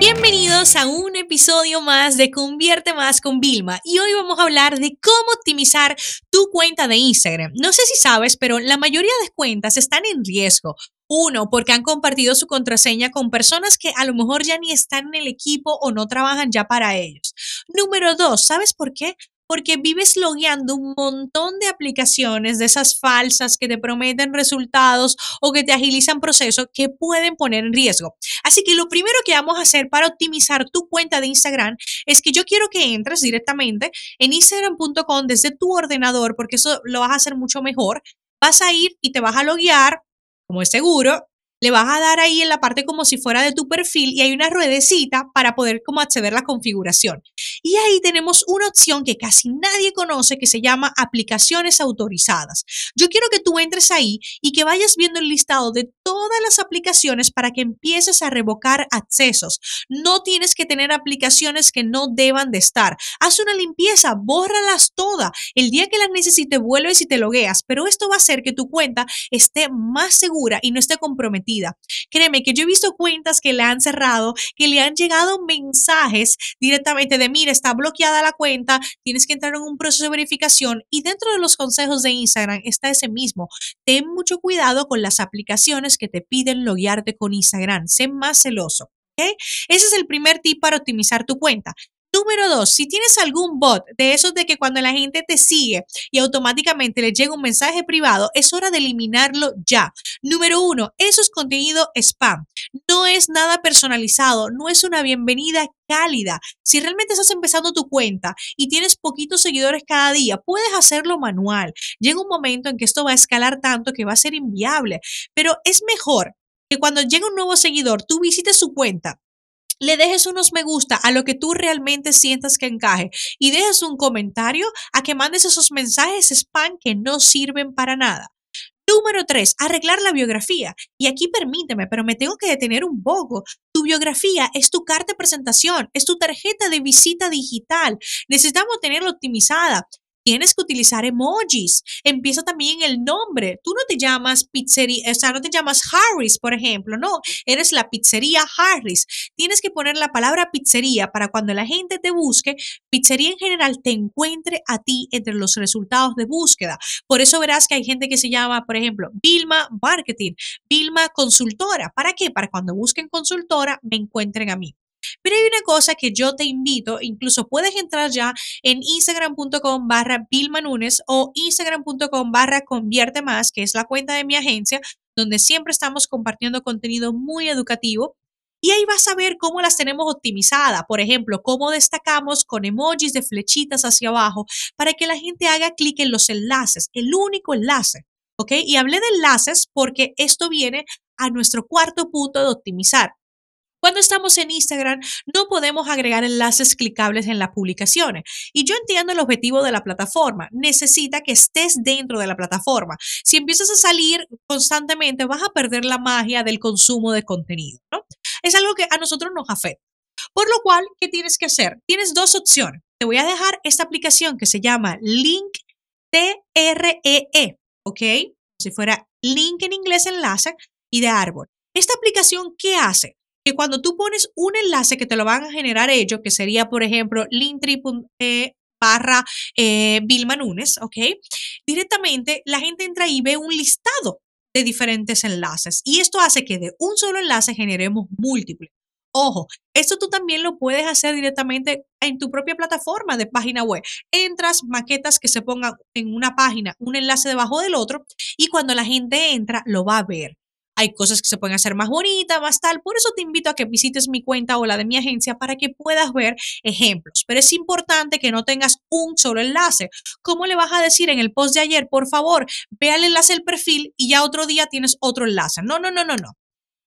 Bienvenidos a un episodio más de Convierte Más con Vilma y hoy vamos a hablar de cómo optimizar tu cuenta de Instagram. No sé si sabes, pero la mayoría de cuentas están en riesgo. Uno, porque han compartido su contraseña con personas que a lo mejor ya ni están en el equipo o no trabajan ya para ellos. Número dos, ¿sabes por qué? Porque vives logueando un montón de aplicaciones de esas falsas que te prometen resultados o que te agilizan procesos que pueden poner en riesgo. Así que lo primero que vamos a hacer para optimizar tu cuenta de Instagram es que yo quiero que entres directamente en instagram.com desde tu ordenador porque eso lo vas a hacer mucho mejor. Vas a ir y te vas a loguear, como es seguro, le vas a dar ahí en la parte como si fuera de tu perfil y hay una ruedecita para poder como acceder a la configuración. Y ahí tenemos una opción que casi nadie conoce que se llama aplicaciones autorizadas. Yo quiero que tú entres ahí y que vayas viendo el listado de todas las aplicaciones para que empieces a revocar accesos. No tienes que tener aplicaciones que no deban de estar. Haz una limpieza, bórralas todas. El día que las necesites vuelves y te logueas, pero esto va a hacer que tu cuenta esté más segura y no esté comprometida Créeme que yo he visto cuentas que le han cerrado, que le han llegado mensajes directamente de, mira, está bloqueada la cuenta, tienes que entrar en un proceso de verificación y dentro de los consejos de Instagram está ese mismo. Ten mucho cuidado con las aplicaciones que te piden loguearte con Instagram. Sé más celoso. Ese es el primer tip para optimizar tu cuenta. Número dos, si tienes algún bot de esos de que cuando la gente te sigue y automáticamente le llega un mensaje privado, es hora de eliminarlo ya. Número uno, eso es contenido spam. No es nada personalizado, no es una bienvenida cálida. Si realmente estás empezando tu cuenta y tienes poquitos seguidores cada día, puedes hacerlo manual. Llega un momento en que esto va a escalar tanto que va a ser inviable, pero es mejor que cuando llegue un nuevo seguidor, tú visites su cuenta, le dejes unos me gusta a lo que tú realmente sientas que encaje y dejes un comentario a que mandes esos mensajes spam que no sirven para nada. Número tres, arreglar la biografía. Y aquí permíteme, pero me tengo que detener un poco. Tu biografía es tu carta de presentación, es tu tarjeta de visita digital. Necesitamos tenerla optimizada tienes que utilizar emojis. Empieza también el nombre. Tú no te llamas pizzería, o sea, no te llamas Harris, por ejemplo, no, eres la pizzería Harris. Tienes que poner la palabra pizzería para cuando la gente te busque, pizzería en general te encuentre a ti entre los resultados de búsqueda. Por eso verás que hay gente que se llama, por ejemplo, Vilma Marketing, Vilma Consultora. ¿Para qué? Para cuando busquen consultora me encuentren a mí. Pero hay una cosa que yo te invito, incluso puedes entrar ya en instagram.com barra Nunes o instagram.com barra convierte más, que es la cuenta de mi agencia, donde siempre estamos compartiendo contenido muy educativo. Y ahí vas a ver cómo las tenemos optimizadas. Por ejemplo, cómo destacamos con emojis de flechitas hacia abajo para que la gente haga clic en los enlaces, el único enlace. ¿Ok? Y hablé de enlaces porque esto viene a nuestro cuarto punto de optimizar. Cuando estamos en Instagram, no podemos agregar enlaces clicables en las publicaciones. Y yo entiendo el objetivo de la plataforma. Necesita que estés dentro de la plataforma. Si empiezas a salir constantemente, vas a perder la magia del consumo de contenido. ¿no? Es algo que a nosotros nos afecta. Por lo cual, ¿qué tienes que hacer? Tienes dos opciones. Te voy a dejar esta aplicación que se llama Link TREE, e, ¿ok? Si fuera link en inglés, enlace y de árbol. Esta aplicación, ¿qué hace? Que cuando tú pones un enlace que te lo van a generar ellos, que sería, por ejemplo, linktree barra eh, Vilma Nunes, ¿ok? Directamente la gente entra y ve un listado de diferentes enlaces y esto hace que de un solo enlace generemos múltiples. Ojo, esto tú también lo puedes hacer directamente en tu propia plataforma de página web. Entras, maquetas que se pongan en una página, un enlace debajo del otro y cuando la gente entra lo va a ver hay cosas que se pueden hacer más bonitas, más tal. Por eso te invito a que visites mi cuenta o la de mi agencia para que puedas ver ejemplos. Pero es importante que no tengas un solo enlace. ¿Cómo le vas a decir en el post de ayer, por favor, ve al enlace del perfil y ya otro día tienes otro enlace? No, no, no, no, no.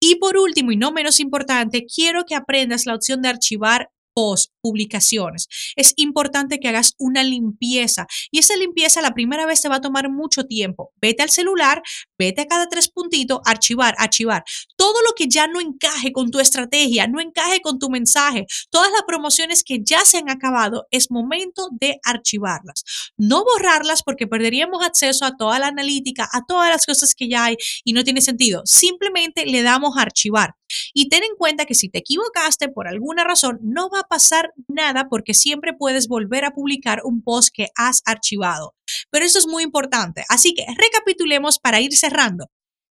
Y por último y no menos importante, quiero que aprendas la opción de archivar post. Publicaciones. Es importante que hagas una limpieza y esa limpieza la primera vez te va a tomar mucho tiempo. Vete al celular, vete a cada tres puntitos, archivar, archivar. Todo lo que ya no encaje con tu estrategia, no encaje con tu mensaje, todas las promociones que ya se han acabado, es momento de archivarlas. No borrarlas porque perderíamos acceso a toda la analítica, a todas las cosas que ya hay y no tiene sentido. Simplemente le damos archivar. Y ten en cuenta que si te equivocaste por alguna razón, no va a pasar nada porque siempre puedes volver a publicar un post que has archivado. Pero eso es muy importante. Así que recapitulemos para ir cerrando.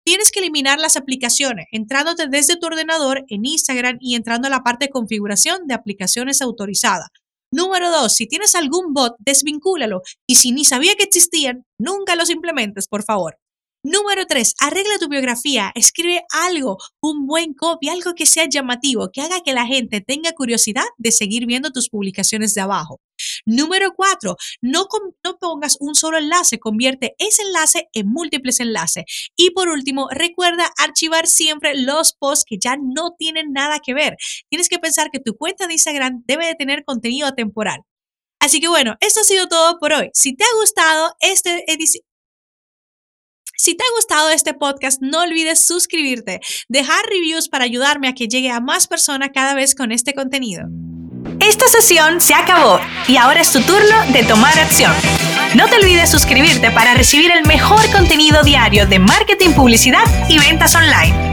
Tienes que eliminar las aplicaciones entrándote desde tu ordenador en Instagram y entrando a la parte de configuración de aplicaciones autorizadas. Número dos, si tienes algún bot, desvincúlalo y si ni sabía que existían, nunca los implementes, por favor. Número 3. Arregla tu biografía. Escribe algo, un buen copy, algo que sea llamativo, que haga que la gente tenga curiosidad de seguir viendo tus publicaciones de abajo. Número 4. No, no pongas un solo enlace, convierte ese enlace en múltiples enlaces. Y por último, recuerda archivar siempre los posts que ya no tienen nada que ver. Tienes que pensar que tu cuenta de Instagram debe de tener contenido temporal. Así que bueno, esto ha sido todo por hoy. Si te ha gustado este edición, si te ha gustado este podcast, no olvides suscribirte, dejar reviews para ayudarme a que llegue a más personas cada vez con este contenido. Esta sesión se acabó y ahora es tu turno de tomar acción. No te olvides suscribirte para recibir el mejor contenido diario de marketing, publicidad y ventas online.